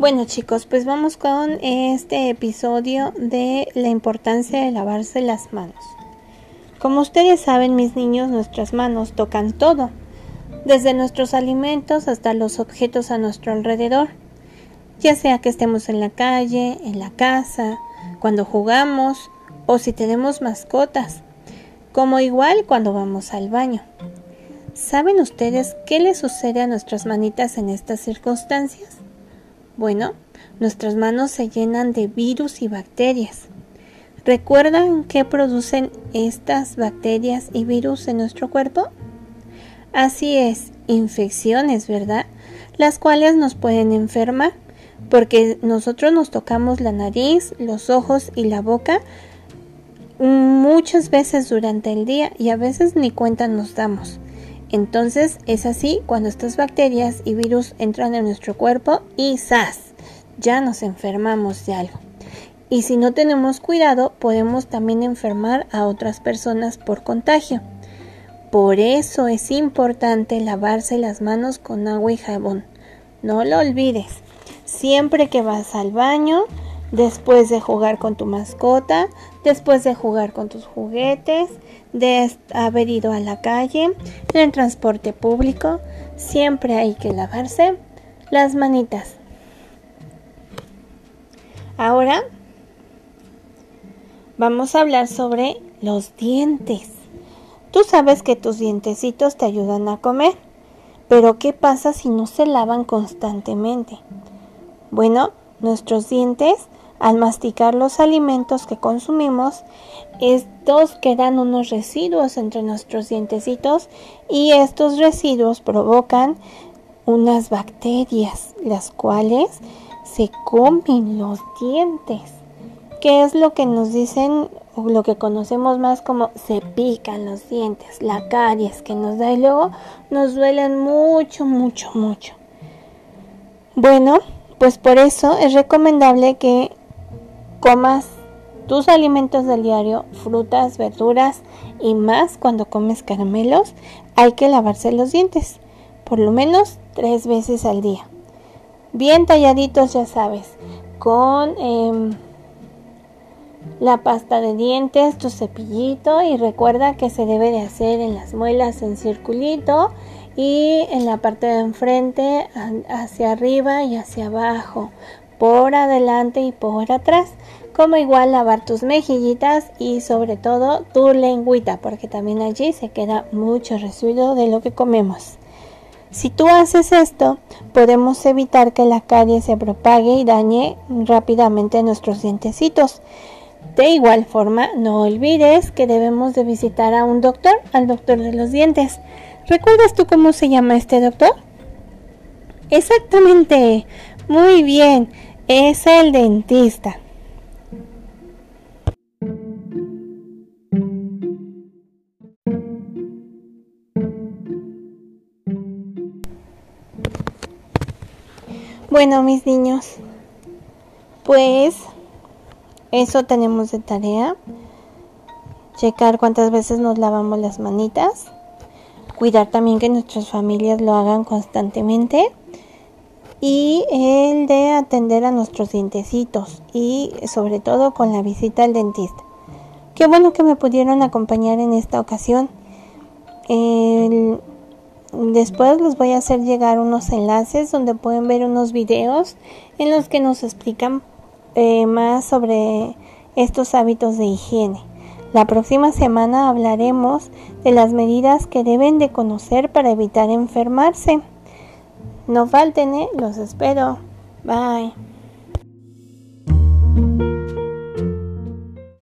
Bueno chicos, pues vamos con este episodio de la importancia de lavarse las manos. Como ustedes saben, mis niños, nuestras manos tocan todo, desde nuestros alimentos hasta los objetos a nuestro alrededor, ya sea que estemos en la calle, en la casa, cuando jugamos o si tenemos mascotas, como igual cuando vamos al baño. ¿Saben ustedes qué le sucede a nuestras manitas en estas circunstancias? Bueno, nuestras manos se llenan de virus y bacterias. ¿Recuerdan qué producen estas bacterias y virus en nuestro cuerpo? Así es, infecciones, ¿verdad? Las cuales nos pueden enfermar porque nosotros nos tocamos la nariz, los ojos y la boca muchas veces durante el día y a veces ni cuenta nos damos. Entonces es así cuando estas bacterias y virus entran en nuestro cuerpo y ¡zas! Ya nos enfermamos de algo. Y si no tenemos cuidado, podemos también enfermar a otras personas por contagio. Por eso es importante lavarse las manos con agua y jabón. No lo olvides. Siempre que vas al baño, después de jugar con tu mascota, después de jugar con tus juguetes, de haber ido a la calle, en el transporte público, siempre hay que lavarse las manitas. Ahora vamos a hablar sobre los dientes. Tú sabes que tus dientecitos te ayudan a comer, pero ¿qué pasa si no se lavan constantemente? Bueno, nuestros dientes al masticar los alimentos que consumimos, estos quedan unos residuos entre nuestros dientecitos y estos residuos provocan unas bacterias, las cuales se comen los dientes. ¿Qué es lo que nos dicen o lo que conocemos más como se pican los dientes, la caries que nos da y luego nos duelen mucho, mucho, mucho? Bueno, pues por eso es recomendable que comas tus alimentos del diario, frutas, verduras y más cuando comes caramelos, hay que lavarse los dientes, por lo menos tres veces al día. Bien talladitos, ya sabes, con em, la pasta de dientes, tu cepillito y recuerda que se debe de hacer en las muelas en circulito y en la parte de enfrente hacia arriba y hacia abajo por adelante y por atrás, como igual lavar tus mejillitas y sobre todo tu lengüita, porque también allí se queda mucho residuo de lo que comemos. Si tú haces esto, podemos evitar que la carie se propague y dañe rápidamente nuestros dientecitos. De igual forma, no olvides que debemos de visitar a un doctor, al doctor de los dientes. ¿Recuerdas tú cómo se llama este doctor? Exactamente. Muy bien es el dentista. Bueno, mis niños, pues eso tenemos de tarea. Checar cuántas veces nos lavamos las manitas. Cuidar también que nuestras familias lo hagan constantemente y el de atender a nuestros dientecitos y sobre todo con la visita al dentista. Qué bueno que me pudieron acompañar en esta ocasión. después les voy a hacer llegar unos enlaces donde pueden ver unos videos en los que nos explican eh, más sobre estos hábitos de higiene. La próxima semana hablaremos de las medidas que deben de conocer para evitar enfermarse. No falten, ¿eh? Los espero. Bye.